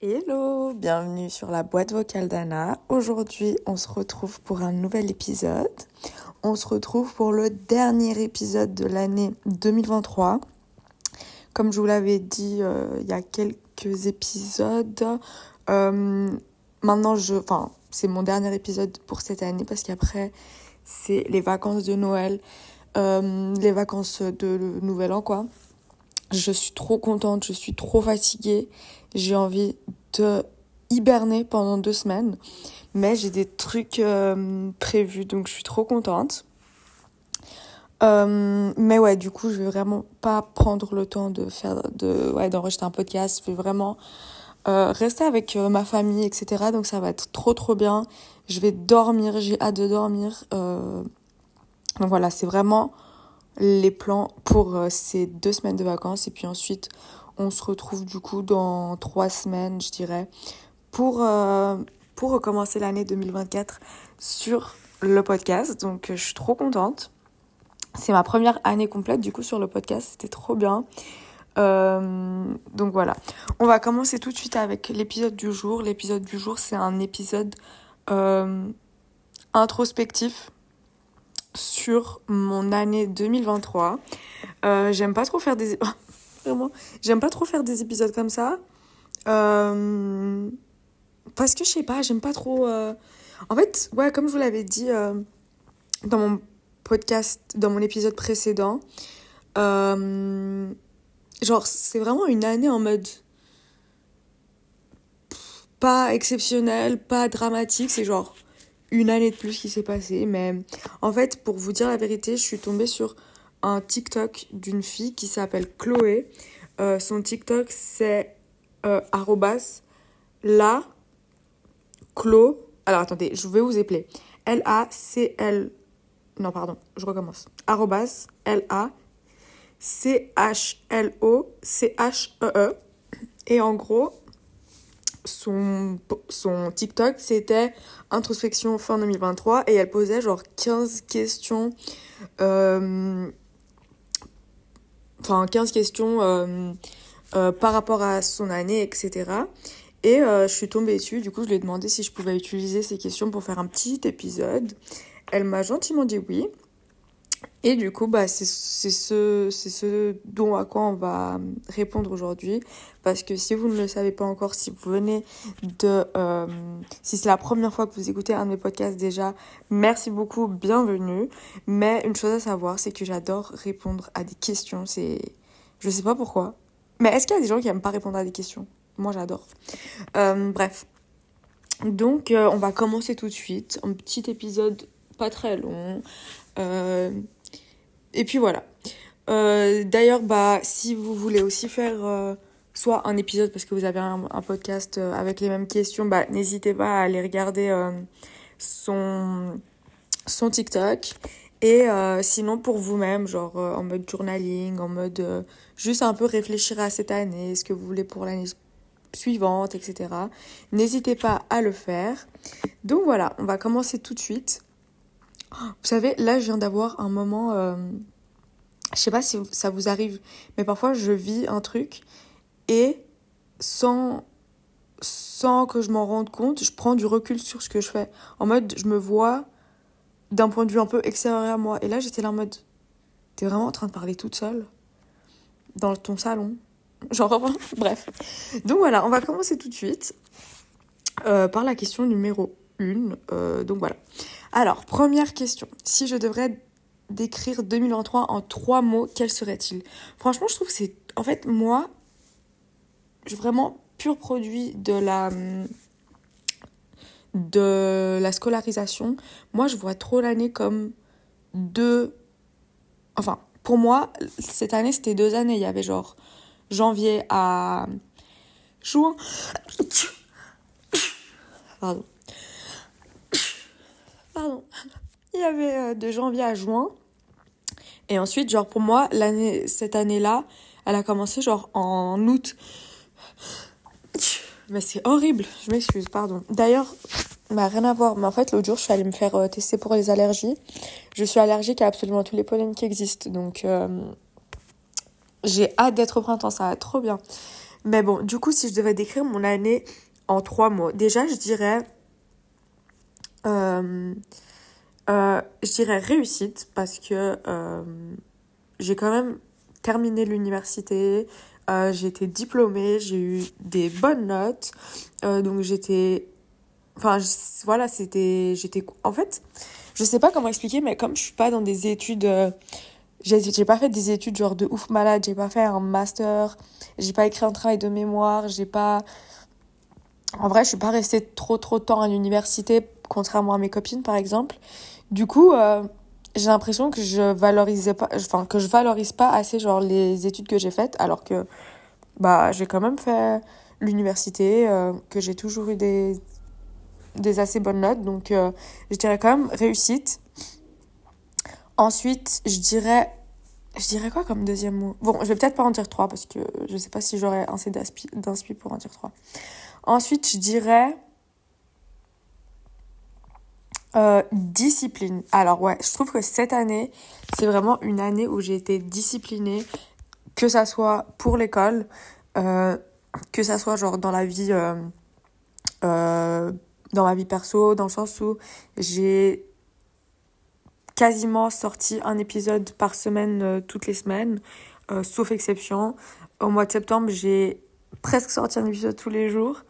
Hello, bienvenue sur la boîte vocale d'Anna. Aujourd'hui, on se retrouve pour un nouvel épisode. On se retrouve pour le dernier épisode de l'année 2023. Comme je vous l'avais dit euh, il y a quelques épisodes, euh, maintenant je, enfin, c'est mon dernier épisode pour cette année parce qu'après c'est les vacances de Noël, euh, les vacances de Nouvel An quoi. Je suis trop contente, je suis trop fatiguée. J'ai envie de hiberner pendant deux semaines. Mais j'ai des trucs euh, prévus, donc je suis trop contente. Euh, mais ouais, du coup, je vais vraiment pas prendre le temps de faire, de, ouais, d'enregistrer un podcast. Je vais vraiment rester avec ma famille, etc. Donc ça va être trop trop bien. Je vais dormir, j'ai hâte de dormir. donc voilà, c'est vraiment les plans pour euh, ces deux semaines de vacances. Et puis ensuite, on se retrouve du coup dans trois semaines, je dirais, pour, euh, recommencer l'année 2024 sur le podcast. Donc, je suis trop contente. C'est ma première année complète du coup sur le podcast. C'était trop bien. Euh, donc voilà. On va commencer tout de suite avec l'épisode du jour. L'épisode du jour, c'est un épisode introspectif sur mon année 2023. Euh, j'aime pas trop faire des vraiment j'aime pas trop faire des épisodes comme ça euh, parce que je sais pas j'aime pas trop euh, en fait ouais comme je vous l'avais dit dans mon podcast dans mon épisode précédent genre c'est vraiment une année en mode pas exceptionnel pas dramatique c'est genre une année de plus qui s'est passée. Mais en fait, pour vous dire la vérité, je suis tombée sur un TikTok d'une fille qui s'appelle Chloé. Euh, son TikTok, c'est euh, la Clo. Alors attendez, je vais vous appeler. L-A-C-L. Non, pardon, je recommence. Arrobas L-A. C-H-L-O-C-H-E-E. -E. Et en gros, son, son TikTok, c'était introspection fin 2023 et elle posait genre 15 questions. Euh, enfin, 15 questions euh, euh, par rapport à son année, etc. Et je suis tombée dessus, du coup, je lui ai demandé si je pouvais utiliser ces questions pour faire un petit épisode. Elle m'a gentiment dit oui. Et du coup, bah, c'est ce, ce dont à quoi on va répondre aujourd'hui. Parce que si vous ne le savez pas encore, si vous venez de... Euh, si c'est la première fois que vous écoutez un de mes podcasts déjà, merci beaucoup, bienvenue. Mais une chose à savoir, c'est que j'adore répondre à des questions. C'est... Je sais pas pourquoi. Mais est-ce qu'il y a des gens qui n'aiment pas répondre à des questions? Moi, j'adore. Euh, bref. Donc, euh, on va commencer tout de suite. Un petit épisode pas très long. Et puis voilà. Euh, d'ailleurs, bah, si vous voulez aussi faire euh, soit un épisode parce que vous avez un, podcast avec les mêmes questions, bah, n'hésitez pas à aller regarder son, son TikTok. Et sinon, pour vous-même, genre en mode journaling, en mode juste un peu réfléchir à cette année, ce que vous voulez pour l'année suivante, etc. N'hésitez pas à le faire. Donc voilà, on va commencer tout de suite. Vous savez, là, je viens d'avoir un moment. Euh, je sais pas si ça vous arrive, mais parfois je vis un truc et sans, sans que je m'en rende compte, je prends du recul sur ce que je fais. En mode, je me vois d'un point de vue un peu extérieur à moi. Et là, j'étais là en mode, t'es vraiment en train de parler toute seule dans ton salon? Genre, bref. Donc voilà, on va commencer tout de suite euh, par la question numéro 1. Euh, donc voilà. Alors, première question. Si je devrais décrire 2023 en trois mots, quels seraient-ils Franchement, je trouve que c'est... En fait, moi, vraiment pur produit de la de la scolarisation. Moi, je vois trop l'année comme deux... Enfin, pour moi, cette année, c'était deux années. Il y avait genre janvier à juin. Pardon. Il y avait euh, de janvier à juin. Et ensuite, genre pour moi, cette année-là, elle a commencé genre en août. Mais c'est horrible, je m'excuse, pardon. D'ailleurs, bah, rien à voir. Mais en fait, l'autre jour, je suis allée me faire euh, tester pour les allergies. Je suis allergique à absolument tous les pollens qui existent. Donc, euh, j'ai hâte d'être au printemps. Ça va trop bien. Mais bon, du coup, si je devais décrire mon année en trois mots, déjà, je dirais. Euh, je dirais réussite parce que j'ai quand même terminé l'université. j'ai été diplômée, j'ai eu des bonnes notes. donc j'étais Enfin, voilà, c'était. J'étais. En fait, je sais pas comment expliquer, mais comme je suis pas dans des études. Euh, j'ai pas fait des études genre de ouf malade, j'ai pas fait un master, j'ai pas écrit un travail de mémoire, j'ai pas. En vrai, je suis pas restée trop trop de temps à l'université, contrairement à mes copines par exemple. Du coup, euh, j'ai l'impression que je valorisais pas. Enfin, que je valorise pas assez genre les études que j'ai faites, alors que. Bah, j'ai quand même fait l'université, euh, que j'ai toujours eu des des assez bonnes notes. Donc, euh, je dirais quand même réussite. Ensuite, je dirais. Je dirais quoi comme deuxième mot? Bon, je vais peut-être pas en dire trois parce que je sais pas si j'aurais assez d'inspi pour en dire trois. Ensuite, je dirais. Euh, discipline. Alors ouais, je trouve que cette année, c'est vraiment une année où j'ai été disciplinée, que ça soit pour l'école, euh, que ça soit genre dans la vie dans ma vie perso, dans le sens où j'ai quasiment sorti un épisode par semaine euh, toutes les semaines, euh, sauf exception. Au mois de septembre, j'ai presque sorti un épisode tous les jours.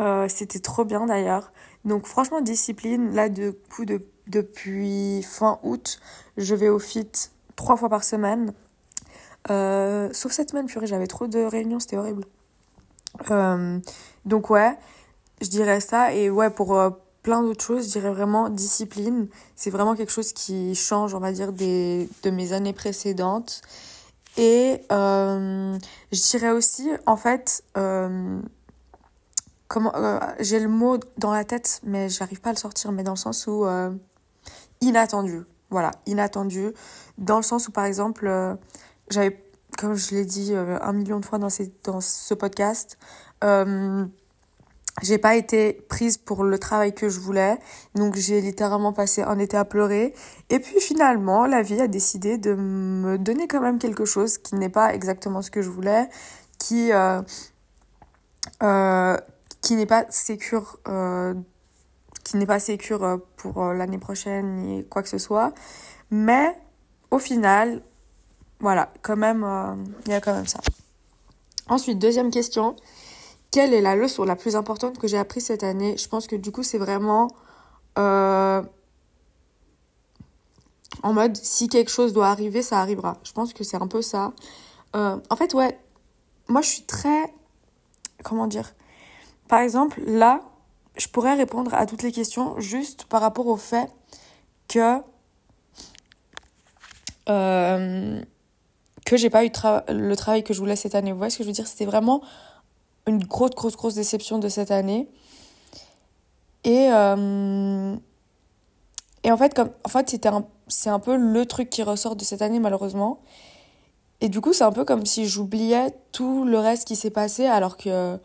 Euh, c'était trop bien d'ailleurs. Donc franchement, discipline, là, de coup, de, depuis fin août, je vais au fit trois fois par semaine. sauf cette semaine, purée, j'avais trop de réunions, c'était horrible. donc ouais, je dirais ça. Et ouais, pour euh, plein d'autres choses, je dirais vraiment discipline. C'est vraiment quelque chose qui change, on va dire, des, de mes années précédentes. Et euh, je dirais aussi, en fait, euh, j'ai le mot dans la tête, mais j'arrive pas à le sortir, mais dans le sens où inattendu. Voilà, inattendu. Dans le sens où, par exemple, j'avais, comme je l'ai dit un million de fois dans, dans ce podcast, j'ai pas été prise pour le travail que je voulais, donc j'ai littéralement passé un été à pleurer. Et puis finalement, la vie a décidé de me donner quand même quelque chose qui n'est pas exactement ce que je voulais, qui euh, euh, qui n'est pas sécure, euh, qui n'est pas sécure pour l'année prochaine ni quoi que ce soit. Mais au final, voilà, quand même, il y a quand même ça. Ensuite, deuxième question quelle est la leçon la plus importante que j'ai apprise cette année? Je pense que du coup, c'est vraiment euh, en mode si quelque chose doit arriver, ça arrivera. Je pense que c'est un peu ça. Euh, en fait, ouais, moi je suis très. Comment dire Par exemple, là, je pourrais répondre à toutes les questions juste par rapport au fait que. Euh, que j'ai pas eu le travail que je voulais cette année. Vous voyez ce que je veux dire? C'était vraiment une grosse, grosse, grosse déception de cette année. Et, euh, et en fait, en fait c'est un peu le truc qui ressort de cette année, malheureusement. Et du coup, c'est un peu comme si j'oubliais tout le reste qui s'est passé, alors que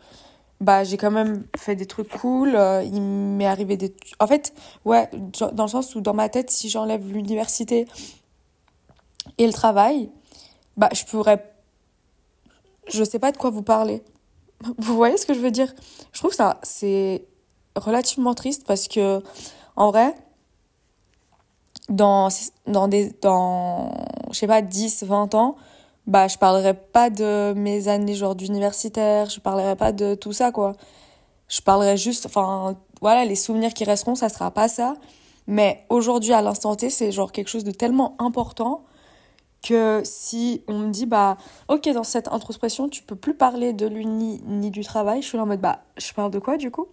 bah, j'ai quand même fait des trucs cool. Euh, il m'est arrivé des. En fait, ouais, dans le sens où dans ma tête, si j'enlève l'université et le travail, bah, je pourrais. Je sais pas de quoi vous parler. Vous voyez ce que je veux dire? Je trouve ça c'est relativement triste parce que en vrai dans dans des dans je sais pas 10 20 ans bah je parlerai pas de mes années genre d'universitaire, je parlerai pas de tout ça quoi. Je parlerai juste enfin voilà, les souvenirs qui resteront, ça sera pas ça. Mais aujourd'hui à l'instant T, c'est genre quelque chose de tellement important que si on me dit bah ok dans cette introspection tu peux plus parler de l'uni ni du travail je suis là en mode bah je parle de quoi du coup?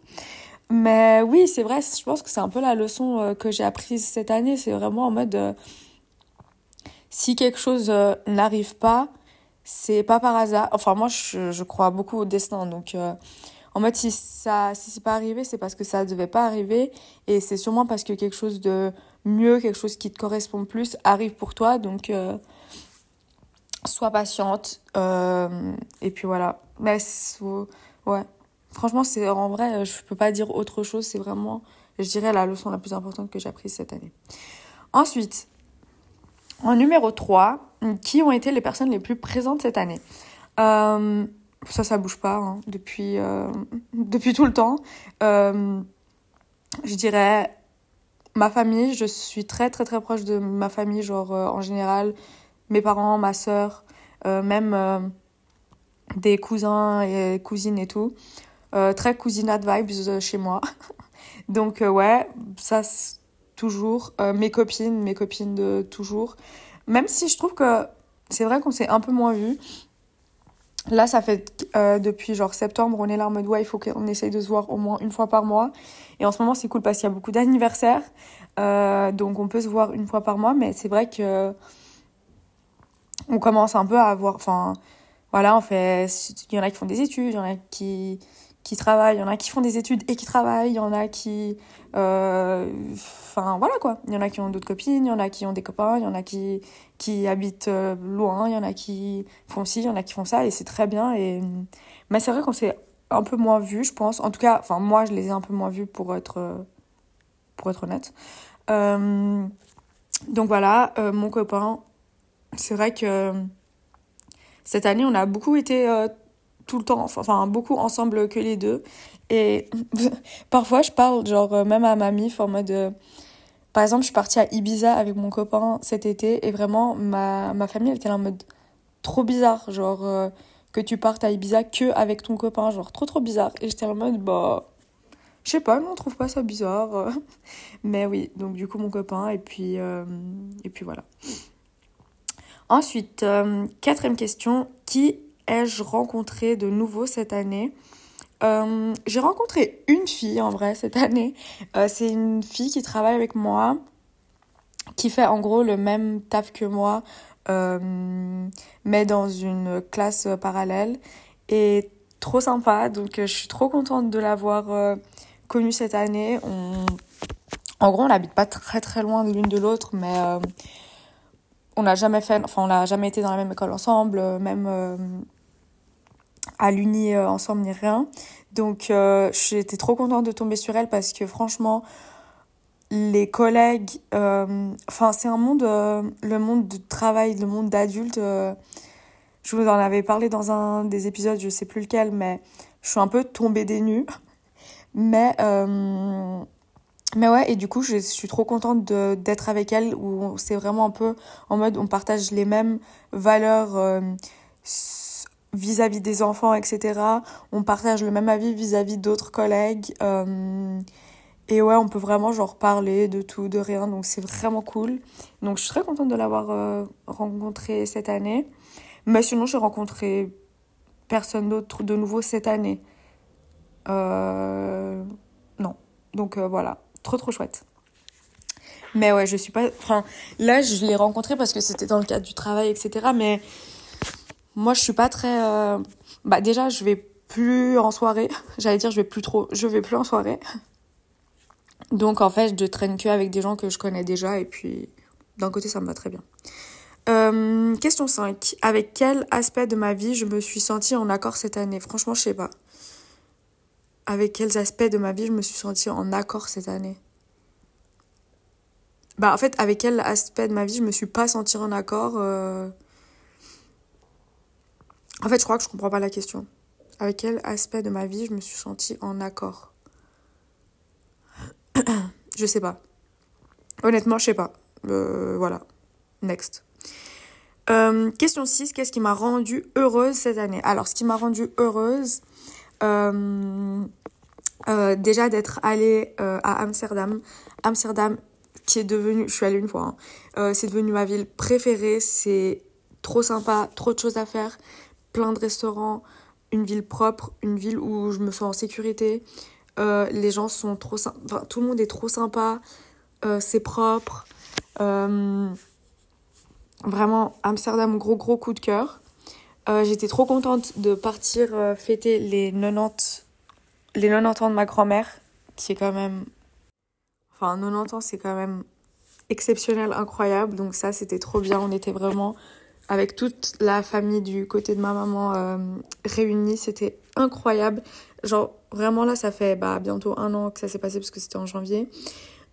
Mais oui c'est vrai je pense que c'est un peu la leçon euh, que j'ai apprise cette année c'est vraiment en mode euh, si quelque chose euh, n'arrive pas c'est pas par hasard enfin moi je, crois beaucoup au destin donc en mode si ça si c'est pas arrivé c'est parce que ça devait pas arriver et c'est sûrement parce que quelque chose de mieux quelque chose qui te correspond plus arrive pour toi donc sois patiente. Euh, et puis voilà. Mais ouais. Franchement, c'est en vrai, je peux pas dire autre chose. C'est vraiment je dirais, la leçon la plus importante que j'ai apprise cette année. Ensuite, en numéro 3, qui ont été les personnes les plus présentes cette année? Euh, Ça, ça bouge pas hein, depuis, euh, depuis tout le temps. Euh, je dirais ma famille, je suis très très très proche de ma famille, genre en général, mes parents, ma soeur, même des cousins et cousines et tout. très cousinade vibes chez moi. Donc ouais, ça toujours. mes copines, mes copines de toujours. Même si je trouve que c'est vrai qu'on s'est un peu moins vu. Là, ça fait euh, depuis genre septembre, on est là en mode ouais, il faut qu'on essaye de se voir au moins une fois par mois. Et en ce moment, c'est cool parce qu'il y a beaucoup d'anniversaires. Euh, donc on peut se voir une fois par mois, mais c'est vrai que on commence un peu à avoir. Enfin, voilà, on fait. Il y en a qui font des études, il y en a qui qui travaillent, il y en a qui font des études et qui travaillent, il y en a qui... Euh, enfin, voilà quoi. Il y en a qui ont d'autres copines, il y en a qui ont des copains, il y en a qui, qui habitent euh, loin, il y en a qui font ci, il y en a qui font ça, et c'est très bien. Et... Mais c'est vrai qu'on s'est un peu moins vus, je pense. En tout cas, enfin, moi, je les ai un peu moins vus pour être, pour être honnête. Euh, donc voilà, mon copain, c'est vrai que cette année, on a beaucoup été tout le temps, enfin beaucoup ensemble que les deux. Et parfois je parle genre euh, même à ma mif en mode... Euh, par exemple, je suis partie à Ibiza avec mon copain cet été et vraiment ma, ma famille était là en mode trop bizarre, genre euh, que tu partes à Ibiza que avec ton copain, genre trop trop bizarre. Et j'étais en mode bah je sais pas, on trouve pas ça bizarre. Mais oui, donc du coup mon copain et puis et puis voilà. Ensuite, quatrième question, qui ai-je rencontré de nouveau cette année euh, J'ai rencontré une fille en vrai cette année. Euh, c'est une fille qui travaille avec moi, qui fait en gros le même taf que moi, euh, mais dans une classe parallèle. Et trop sympa, donc je suis trop contente de l'avoir connue cette année. En gros, on n'habite pas très très loin de l'une de l'autre, mais on n'a jamais fait, enfin on n'a jamais été dans la même école ensemble, même à l'uni euh, ensemble ni rien. Donc euh, j'étais trop contente de tomber sur elle parce que franchement, les collègues, euh, enfin c'est un monde, le monde du travail, le monde d'adulte. je vous en avais parlé dans un des épisodes, je sais plus lequel, mais je suis un peu tombée des nues. Mais mais ouais, et du coup, je suis trop contente d'être avec elle, où c'est vraiment un peu en mode on partage les mêmes valeurs vis-à-vis des enfants, etc. On partage le même avis vis-à-vis d'autres collègues. Euh, et ouais, on peut vraiment genre parler de tout, de rien. Donc c'est vraiment cool. Donc je suis très contente de l'avoir euh, rencontré cette année. Mais sinon, j'ai rencontré personne d'autre de nouveau cette année. Euh, non. Donc voilà, trop trop chouette. Mais ouais, je suis pas. Enfin, là, je l'ai rencontré parce que c'était dans le cadre du travail, etc. Mais moi, je suis pas très. Euh, bah, déjà, je vais plus en soirée. J'allais dire, je vais plus trop. Je vais plus en soirée. Donc, en fait, je traîne que avec des gens que je connais déjà. Et puis, d'un côté, ça me va très bien. Euh, question 5. Avec quel aspect de ma vie je me suis sentie en accord cette année? Franchement, je sais pas. Avec quels aspects de ma vie je me suis sentie en accord cette année Bah, en fait, avec quel aspect de ma vie je me suis pas sentie en accord euh, en fait, je crois que je comprends pas la question. Avec quel aspect de ma vie je me suis sentie en accord? Je sais pas. Honnêtement, je sais pas. Euh, voilà. Next. Euh, question 6. Qu'est-ce qui m'a rendue heureuse cette année? Alors, ce qui m'a rendue heureuse, euh, déjà d'être allée à Amsterdam. Amsterdam, qui est devenu, je suis allée une fois, hein. c'est devenu ma ville préférée. C'est trop sympa, trop de choses à faire plein de restaurants, une ville propre, une ville où je me sens en sécurité. Euh, les gens sont trop sympas, tout le monde est trop sympa, euh, c'est propre. Euh, vraiment, Amsterdam, gros gros coup de cœur. J'étais trop contente de partir fêter les 90, les 90 ans de ma grand-mère, qui est quand même. Enfin, 90 ans, c'est quand même exceptionnel, incroyable. Donc, ça, c'était trop bien. On était vraiment avec toute la famille du côté de ma maman euh, réunie. C'était incroyable. Genre, vraiment là, ça fait bah, bientôt un an que ça s'est passé parce que c'était en janvier.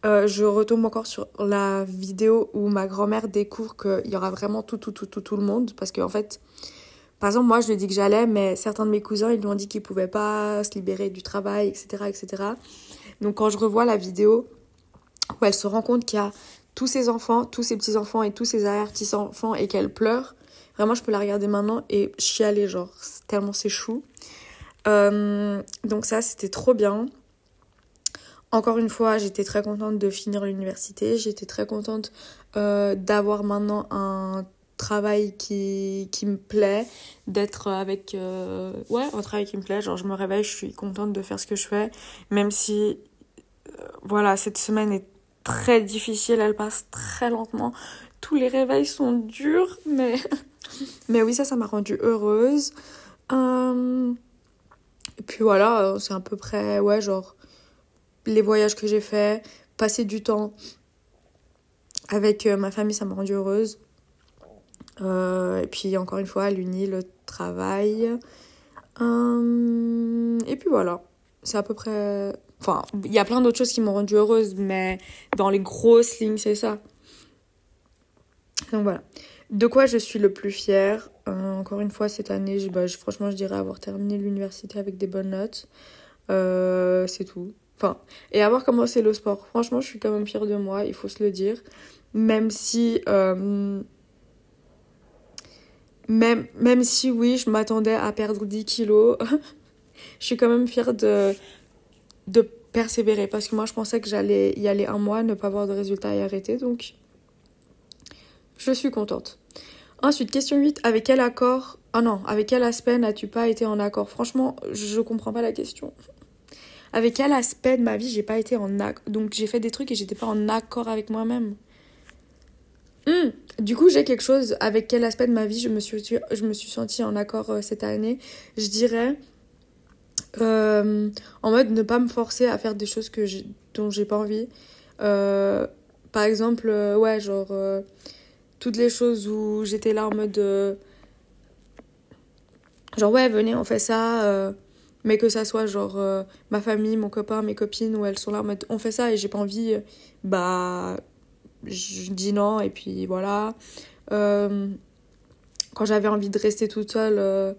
Euh, je retombe encore sur la vidéo où ma grand-mère découvre qu'il y aura vraiment tout, tout, tout, tout, tout le monde. Parce qu'en en fait, par exemple, moi, je lui ai dit que j'allais, mais certains de mes cousins, ils lui ont dit qu'ils pouvaient pas se libérer du travail, etc., etc. Donc, quand je revois la vidéo où elle se rend compte qu'il y a tous ses enfants, tous ses petits-enfants et tous ses arrière-petits-enfants et qu'elle pleure, vraiment, je peux la regarder maintenant et chialer, genre, tellement c'est chou. Euh, donc ça, c'était trop bien. Encore une fois, j'étais très contente de finir l'université. J'étais très contente euh, d'avoir maintenant un travail qui, qui me plaît, d'être avec... Euh, ouais, un travail qui me plaît. Genre, je me réveille, je suis contente de faire ce que je fais. Même si, euh, voilà, cette semaine est très difficile, elle passe très lentement. Tous les réveils sont durs, mais... mais oui, ça, ça m'a rendue heureuse. Et puis voilà, c'est à peu près, ouais, genre les voyages que j'ai faits, passer du temps avec euh, ma famille, ça m'a rendue heureuse. Euh, et puis encore une fois, l'uni, le travail. Hum, et puis voilà, c'est à peu près... Enfin, il y a plein d'autres choses qui m'ont rendue heureuse, mais dans les grosses lignes, c'est ça. Donc voilà. De quoi je suis le plus fière euh, Encore une fois, cette année, bah, franchement, je dirais avoir terminé l'université avec des bonnes notes. c'est tout et avoir commencé le sport. Franchement, je suis quand même fière de moi, il faut se le dire. Même si. Euh, même, si, oui, je m'attendais à perdre 10 kilos, je suis quand même fière de, persévérer. Parce que moi, je pensais que j'allais y aller un mois, ne pas avoir de résultats et arrêter. Donc, je suis contente. Ensuite, question 8. Avec quel accord. Ah non, avec quel aspect n'as-tu pas été en accord? Franchement, je comprends pas la question avec quel aspect de ma vie j'ai pas été en accord. Donc j'ai fait des trucs et j'étais pas en accord avec moi-même? Hmm. Du coup, j'ai quelque chose avec quel aspect de ma vie je me suis, je me suis sentie en accord euh, cette année? Je dirais euh, en mode ne pas me forcer à faire des choses que dont j'ai pas envie. Euh, par exemple, ouais, genre toutes les choses où j'étais là en mode genre ouais, venez, on fait ça mais que ça soit genre ma famille, mon copain, mes copines, où elles sont là en mode on fait ça et j'ai pas envie, bah je dis non et puis voilà. Euh, quand j'avais envie de rester toute seule, euh,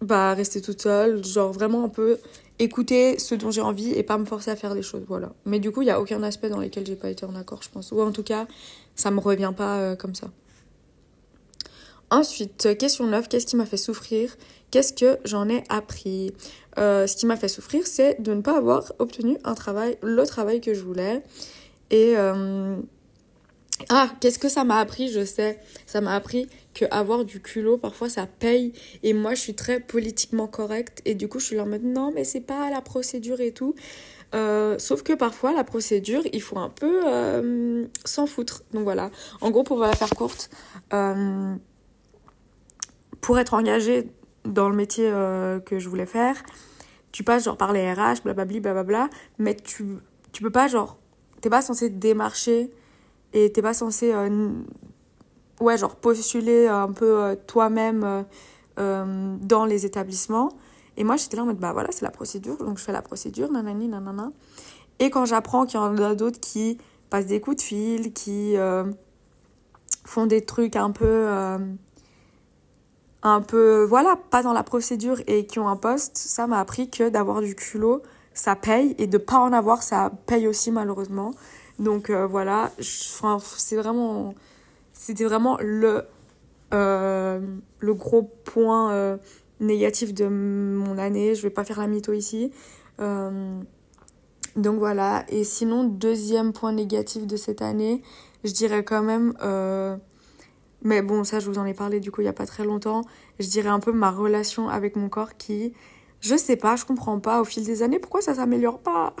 bah rester toute seule, genre vraiment un peu écouter ce dont j'ai envie et pas me forcer à faire des choses, voilà. Mais du coup, il y a aucun aspect dans lequel j'ai pas été en accord, je pense. Ou en tout cas, ça me revient pas comme ça. Ensuite, question 9, qu'est-ce qui m'a fait souffrir? Qu'est-ce que j'en ai appris? Euh, Ce qui m'a fait souffrir, c'est de ne pas avoir obtenu un travail, le travail que je voulais. Et euh, ah, qu'est-ce que ça m'a appris Je sais, ça m'a appris que avoir du culot parfois ça paye. Et moi, je suis très politiquement correcte et du coup, je suis là en mode non, mais c'est pas la procédure et tout. Euh, sauf que parfois, la procédure, il faut un peu s'en foutre. Donc voilà. En gros, pour la faire courte, pour être engagé dans le métier euh, que je voulais faire, tu passes genre par les RH, blablabla, blablabla, mais tu, tu peux pas genre, t'es pas censé démarcher et t'es pas censé, euh, ouais, genre postuler un peu euh, toi-même dans les établissements. Et moi, j'étais là en mode, bah voilà, c'est la procédure, donc je fais la procédure, nanani, nanana. Et quand j'apprends qu'il y en a d'autres qui passent des coups de fil, qui font des trucs un peu un peu, voilà, pas dans la procédure et qui ont un poste, ça m'a appris que d'avoir du culot, ça paye et de pas en avoir, ça paye aussi malheureusement. Donc euh, voilà, c'est vraiment, c'était vraiment le, euh, gros point euh, négatif de mon année. Je vais pas faire la mytho ici. donc voilà, et sinon, deuxième point négatif de cette année, je dirais quand même mais bon, ça, je vous en ai parlé du coup il n'y a pas très longtemps. Je dirais un peu ma relation avec mon corps qui, je sais pas, je comprends pas au fil des années pourquoi ça s'améliore pas?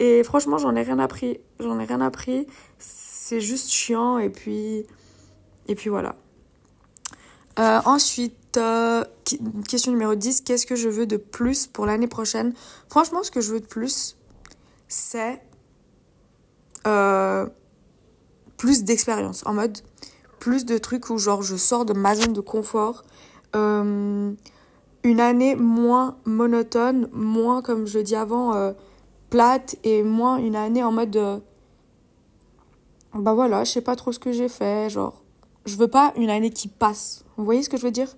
Et franchement, j'en ai rien appris. J'en ai rien appris. C'est juste chiant et puis. Et puis voilà. Euh, ensuite, euh, question numéro 10. Qu'est-ce que je veux de plus pour l'année prochaine? Franchement, ce que je veux de plus, c'est. Euh, plus d'expérience. En mode plus de trucs où genre je sors de ma zone de confort. Une année moins monotone, moins comme je dis avant plate et moins une année en mode bah voilà, je sais pas trop ce que j'ai fait, genre je veux pas une année qui passe. Vous voyez ce que je veux dire?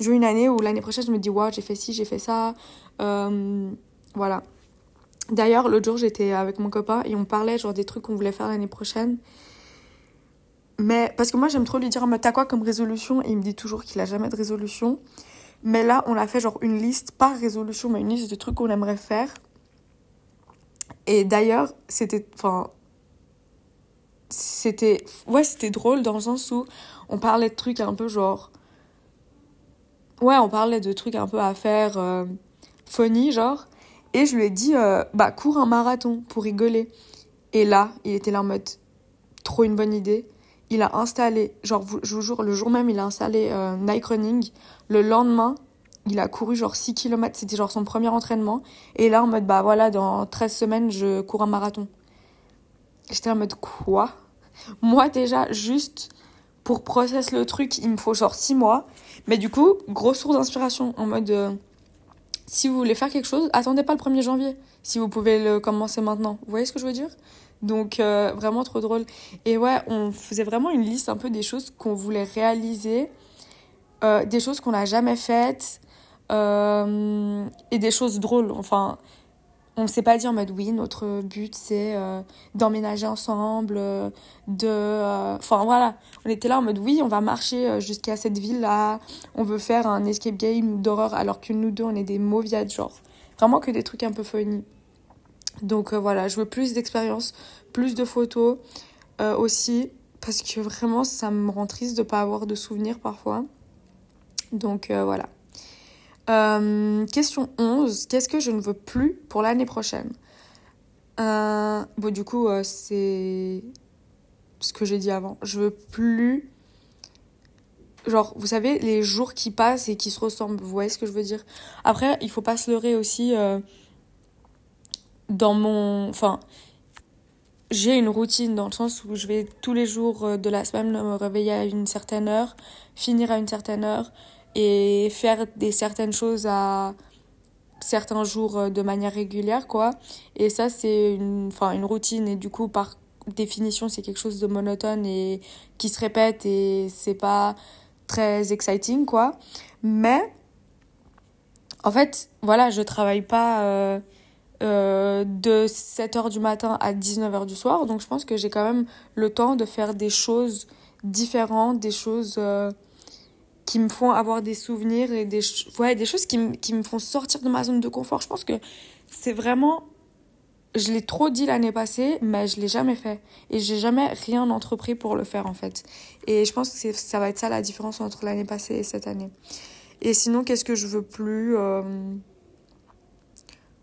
Je veux une année où l'année prochaine je me dis waouh, j'ai fait ci, j'ai fait ça. Euh, voilà. D'ailleurs, l'autre jour, j'étais avec mon copain et on parlait genre des trucs qu'on voulait faire l'année prochaine. Mais parce que moi, j'aime trop lui dire, t'as quoi comme résolution? Et il me dit toujours qu'il a jamais de résolution. Mais là, on a fait genre une liste, pas résolution, mais une liste de trucs qu'on aimerait faire. Et d'ailleurs, c'était. Enfin. C'était. Ouais, c'était drôle dans le sens où on parlait de trucs un peu genre. Ouais, on parlait de trucs un peu à faire euh, funny, genre. Et je lui ai dit, euh, bah, cours un marathon pour rigoler. Et là, il était là en mode, trop une bonne idée. Il a installé, genre, je le jour même, il a installé euh, Nike Running. Le lendemain, il a couru genre 6 km, c'était genre son premier entraînement. Et là, en mode, bah voilà, dans 13 semaines, je cours un marathon. J'étais en mode, quoi? Moi, déjà, juste pour process le truc, il me faut genre 6 mois. Mais du coup, grosse source d'inspiration, en mode... Euh, si vous voulez faire quelque chose, attendez pas le 1er janvier. Si vous pouvez le commencer maintenant. Vous voyez ce que je veux dire? Donc, euh, vraiment trop drôle. Et ouais, on faisait vraiment une liste un peu des choses qu'on voulait réaliser, euh, des choses qu'on n'a jamais faites, euh, et des choses drôles. Enfin, on ne s'est pas dit en mode oui, notre but c'est euh, d'emménager ensemble, euh, de. Enfin voilà, on était là en mode oui, on va marcher jusqu'à cette ville-là, on veut faire un escape game d'horreur alors que nous deux on est des mauviades, genre. Vraiment que des trucs un peu funny. Donc voilà, je veux plus d'expérience, plus de photos aussi, parce que vraiment ça me rend triste de ne pas avoir de souvenirs parfois. Donc voilà. Euh, question 11. Qu'est-ce que je ne veux plus pour l'année prochaine? Euh, du coup, euh, c'est ce que j'ai dit avant. Je veux plus. Genre, vous savez, les jours qui passent et qui se ressemblent. Vous voyez ce que je veux dire? Après, il faut pas se leurrer aussi. dans mon. Enfin. J'ai une routine dans le sens où je vais tous les jours de la semaine me réveiller à une certaine heure, finir à une certaine heure, et faire des certaines choses à certains jours euh, de manière régulière quoi. Et ça c'est une enfin une routine. Et du coup par définition c'est quelque chose de monotone et qui se répète et c'est pas très exciting quoi. Mais en fait voilà je travaille pas euh, euh, de 7h du matin à 19h du soir. Donc je pense que j'ai quand même le temps de faire des choses différentes des choses qui me font avoir des souvenirs et des, ouais, des choses qui, me, qui me font sortir de ma zone de confort. Je pense que c'est vraiment. Je l'ai trop dit l'année passée, mais je l'ai jamais fait. Et j'ai jamais rien entrepris pour le faire, en fait. Et je pense que ça va être ça la différence entre l'année passée et cette année. Et sinon, qu'est-ce que je veux plus euh,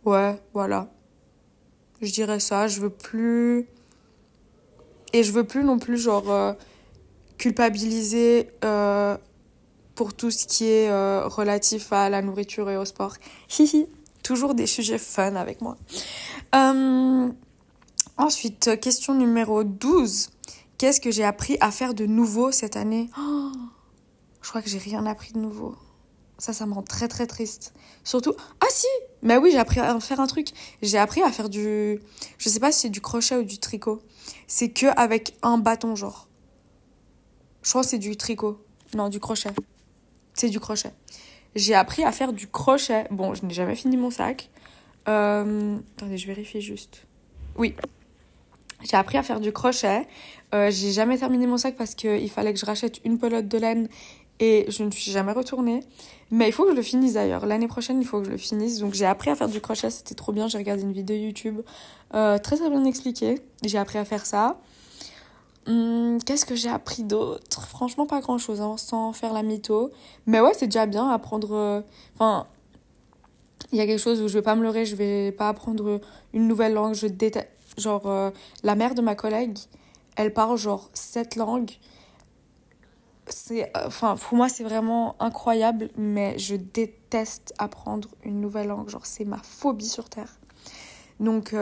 Ouais, voilà. Je dirais ça. Je veux plus. Et je veux plus non plus, genre, euh, culpabiliser euh, pour tout ce qui est euh, relatif à la nourriture et au sport. Hihi, toujours des sujets fun avec moi. Euh, ensuite, question numéro 12. Qu'est-ce que j'ai appris à faire de nouveau cette année? Oh, Je crois que j'ai rien appris de nouveau. Ça, ça me rend très très triste. Surtout. Ah si Mais oui, j'ai appris à faire un truc. J'ai appris à faire du. Je sais pas si c'est du crochet ou du tricot. C'est que avec un bâton, genre. Je crois que c'est du tricot. Non, du crochet c'est du crochet. J'ai appris à faire du crochet. Bon, je n'ai jamais fini mon sac. Euh, attendez, je vérifie juste. Oui. J'ai appris à faire du crochet. Euh, j'ai jamais terminé mon sac parce qu'il fallait que je rachète une pelote de laine et je ne suis jamais retournée. Mais il faut que je le finisse d'ailleurs. L'année prochaine, il faut que je le finisse. Donc j'ai appris à faire du crochet, c'était trop bien. J'ai regardé une vidéo YouTube euh, très très bien expliquée. J'ai appris à faire ça. Hum, qu'est-ce que j'ai appris d'autre? Franchement, pas grand-chose, hein, sans faire la mytho. Mais ouais, c'est déjà bien apprendre... Euh, enfin, il y a quelque chose où je vais pas me leurrer, je vais pas apprendre une nouvelle langue. Je déteste... Genre, euh, la mère de ma collègue, elle parle genre sept langues. C'est... Euh, enfin, pour moi, c'est vraiment incroyable, mais je déteste apprendre une nouvelle langue. Genre, c'est ma phobie sur Terre. Donc...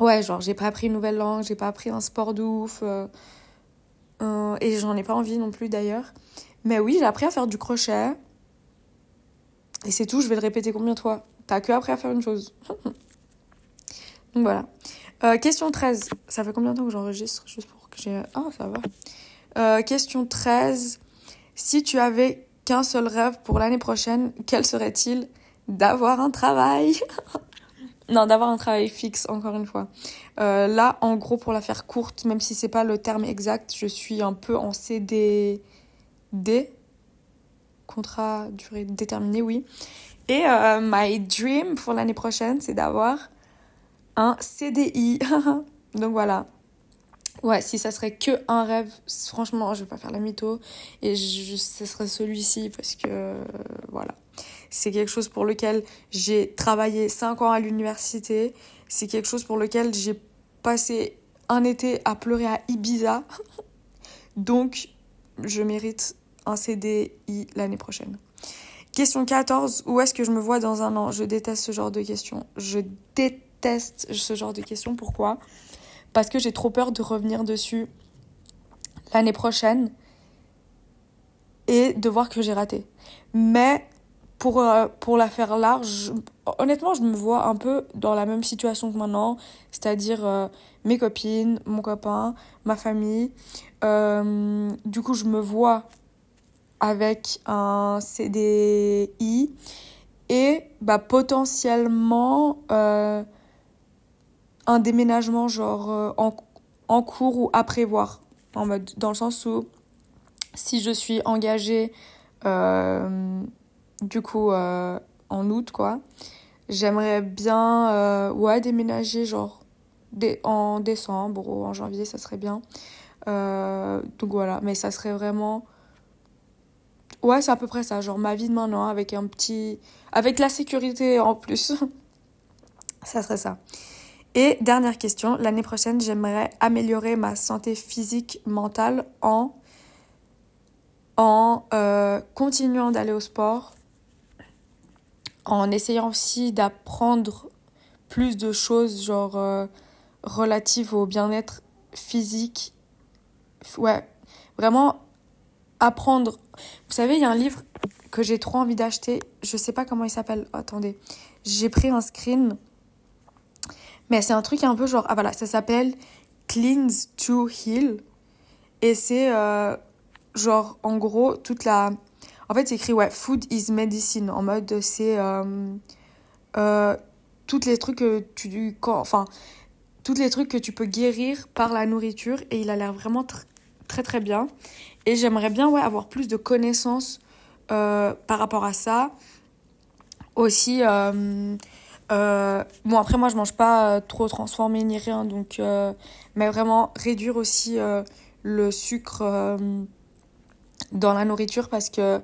Ouais, genre, j'ai pas appris une nouvelle langue, j'ai pas appris un sport de ouf. Euh. Euh, et j'en ai pas envie non plus d'ailleurs. Mais oui, j'ai appris à faire du crochet. Et c'est tout, je vais le répéter combien de fois? T'as que appris à faire une chose. Donc voilà. Euh, question 13. Ça fait combien de temps que j'enregistre? Juste pour que j'ai. Ah, ça va. Question 13. Si tu avais qu'un seul rêve pour l'année prochaine, quel serait-il? D'avoir un travail. non, d'avoir un travail fixe, encore une fois. Euh, là, en gros, pour la faire courte, même si c'est pas le terme exact, je suis un peu en CDD. Contrat durée déterminée, oui. Et euh, my dream pour l'année prochaine, c'est d'avoir un CDI. Donc voilà. Ouais, si ça serait que un rêve, franchement, je vais pas faire la mytho. Et ce serait celui-ci parce que, voilà. C'est quelque chose pour lequel j'ai travaillé 5 ans à l'université. C'est quelque chose pour lequel j'ai passé un été à pleurer à Ibiza. Donc, je mérite un CDI l'année prochaine. Question 14. Où est-ce que je me vois dans un an? Je déteste ce genre de questions. Je déteste ce genre de questions. Pourquoi? Parce que j'ai trop peur de revenir dessus l'année prochaine et de voir que j'ai raté. Mais pour, euh, pour la faire large, honnêtement, je me vois un peu dans la même situation que maintenant, c'est-à-dire euh, mes copines, mon copain, ma famille. Euh, du coup, je me vois avec un CDI et bah, potentiellement un déménagement genre en, en cours ou à prévoir. En mode, dans le sens où si je suis engagée du coup euh, en août quoi. J'aimerais bien euh, ouais déménager genre en décembre ou en janvier, ça serait bien. Euh, donc voilà, mais ça serait vraiment Ouais, c'est à peu près ça, genre ma vie de maintenant avec un petit avec la sécurité en plus. ça serait ça. Et dernière question, l'année prochaine, j'aimerais améliorer ma santé physique, mentale en en continuant d'aller au sport, en essayant aussi d'apprendre plus de choses genre euh, relatives au bien-être physique. Ouais, vraiment apprendre. Vous savez, il y a un livre que j'ai trop envie d'acheter. Je sais pas comment il s'appelle. Attendez. J'ai pris un screen. Mais c'est un truc un peu genre. Ah voilà, ça s'appelle Cleanse to Heal. Et c'est euh, genre en gros toute la en fait, c'est écrit, ouais, food is medicine. En mode, c'est euh, euh, toutes les trucs que tu. Enfin, toutes les trucs que tu peux guérir par la nourriture. Et il a l'air vraiment très, très bien. Et j'aimerais bien, ouais, avoir plus de connaissances euh, par rapport à ça. Aussi. bon, après, moi, je mange pas trop transformé ni rien. Donc, mais vraiment réduire aussi le sucre dans la nourriture parce que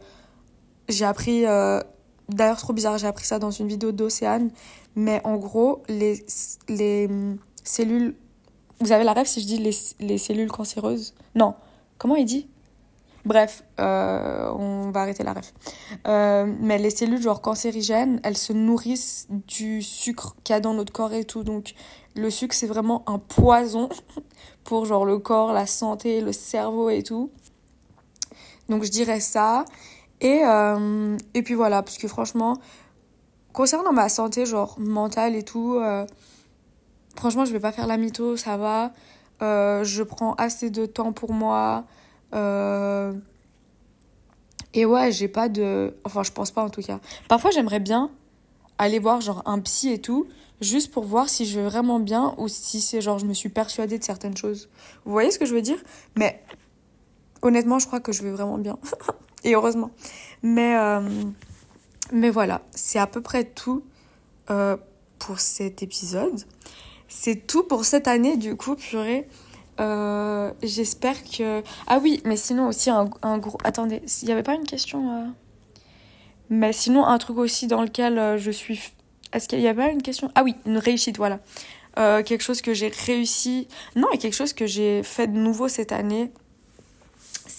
j'ai appris, euh, d'ailleurs trop bizarre, j'ai appris ça dans une vidéo d'Océane, mais en gros, les, les hum, cellules, vous avez la rêve si je dis les, les cellules cancéreuses? Non, comment il dit? Bref, euh, on va arrêter la ref. Euh, mais les cellules genre cancérigènes, elles se nourrissent du sucre qu'il y a dans notre corps et tout. Donc le sucre c'est vraiment un poison pour genre le corps, la santé, le cerveau et tout. Donc je dirais ça. Et, euh, et puis voilà, parce que franchement, concernant ma santé, genre mentale et tout, euh, franchement, je vais pas faire la mytho, ça va. Euh, je prends assez de temps pour moi. Et ouais, j'ai pas de. Enfin, je pense pas en tout cas. Parfois, j'aimerais bien aller voir genre un psy et tout, juste pour voir si je vais vraiment bien ou si c'est genre je me suis persuadée de certaines choses. Vous voyez ce que je veux dire? Mais honnêtement, je crois que je vais vraiment bien. et heureusement. Mais, euh, mais voilà, c'est à peu près tout euh, pour cet épisode. C'est tout pour cette année, du coup, purée. Euh, J'espère que. Ah oui, mais sinon aussi un, gros. Attendez, il n'y avait pas une question. Mais sinon, un truc aussi dans lequel je suis. Est-ce qu'il y avait pas une question? Ah oui, une réussite, voilà. quelque chose que j'ai réussi. Non, et quelque chose que j'ai fait de nouveau cette année.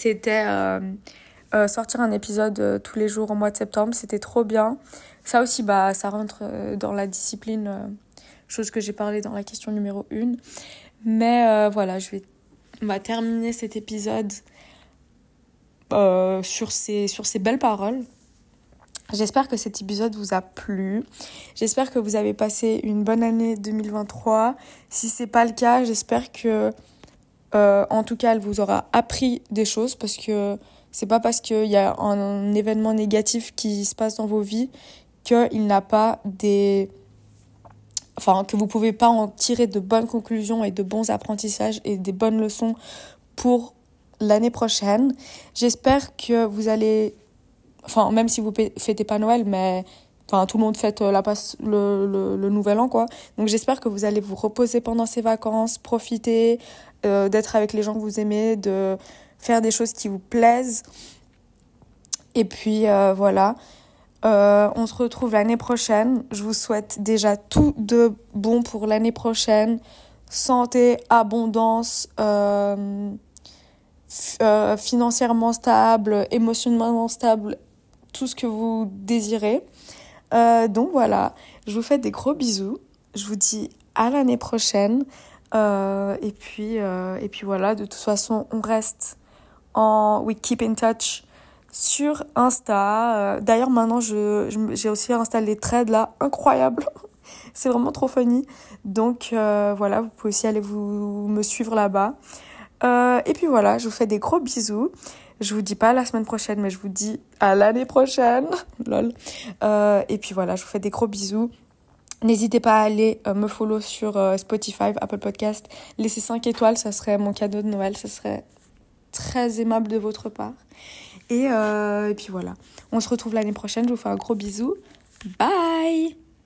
C'était euh, sortir un épisode euh, tous les jours au mois de septembre, c'était trop bien. Ça aussi, bah, ça rentre euh, dans la discipline, chose que j'ai parlé dans la question numéro 1. Mais voilà, je vais terminer cet épisode euh, sur, ces, sur ces belles paroles. J'espère que cet épisode vous a plu. J'espère que vous avez passé une bonne année 2023. Si c'est pas le cas, j'espère que euh, en tout cas elle vous aura appris des choses parce que c'est pas parce qu'il y a un, événement négatif qui se passe dans vos vies qu'il n'a pas des enfin que vous pouvez pas en tirer de bonnes conclusions et de bons apprentissages et des bonnes leçons pour l'année prochaine. J'espère que vous allez enfin même si vous fêtez pas Noël mais enfin tout le monde fête euh, la le, le, nouvel an quoi donc j'espère que vous allez vous reposer pendant ces vacances profiter euh, d'être avec les gens que vous aimez de faire des choses qui vous plaisent et puis euh, voilà on se retrouve l'année prochaine je vous souhaite déjà tout de bon pour l'année prochaine santé abondance financièrement stable émotionnellement stable tout ce que vous désirez. Euh, donc voilà, je vous fais des gros bisous. Je vous dis à l'année prochaine. Euh, et, puis, euh, et puis voilà, de toute façon, on reste en We Keep in Touch sur Insta. D'ailleurs, maintenant, j'ai aussi installé les threads là, incroyable. C'est vraiment trop funny. Donc voilà, vous pouvez aussi aller vous me suivre là-bas. et puis voilà, je vous fais des gros bisous. Je vous dis pas la semaine prochaine, mais je vous dis à l'année prochaine. Lol. Euh, et puis voilà, je vous fais des gros bisous. N'hésitez pas à aller euh, me follow sur euh, Spotify, Apple Podcast. Laissez 5 étoiles, ça serait mon cadeau de Noël. Ça serait très aimable de votre part. Et, et puis voilà. On se retrouve l'année prochaine. Je vous fais un gros bisou. Bye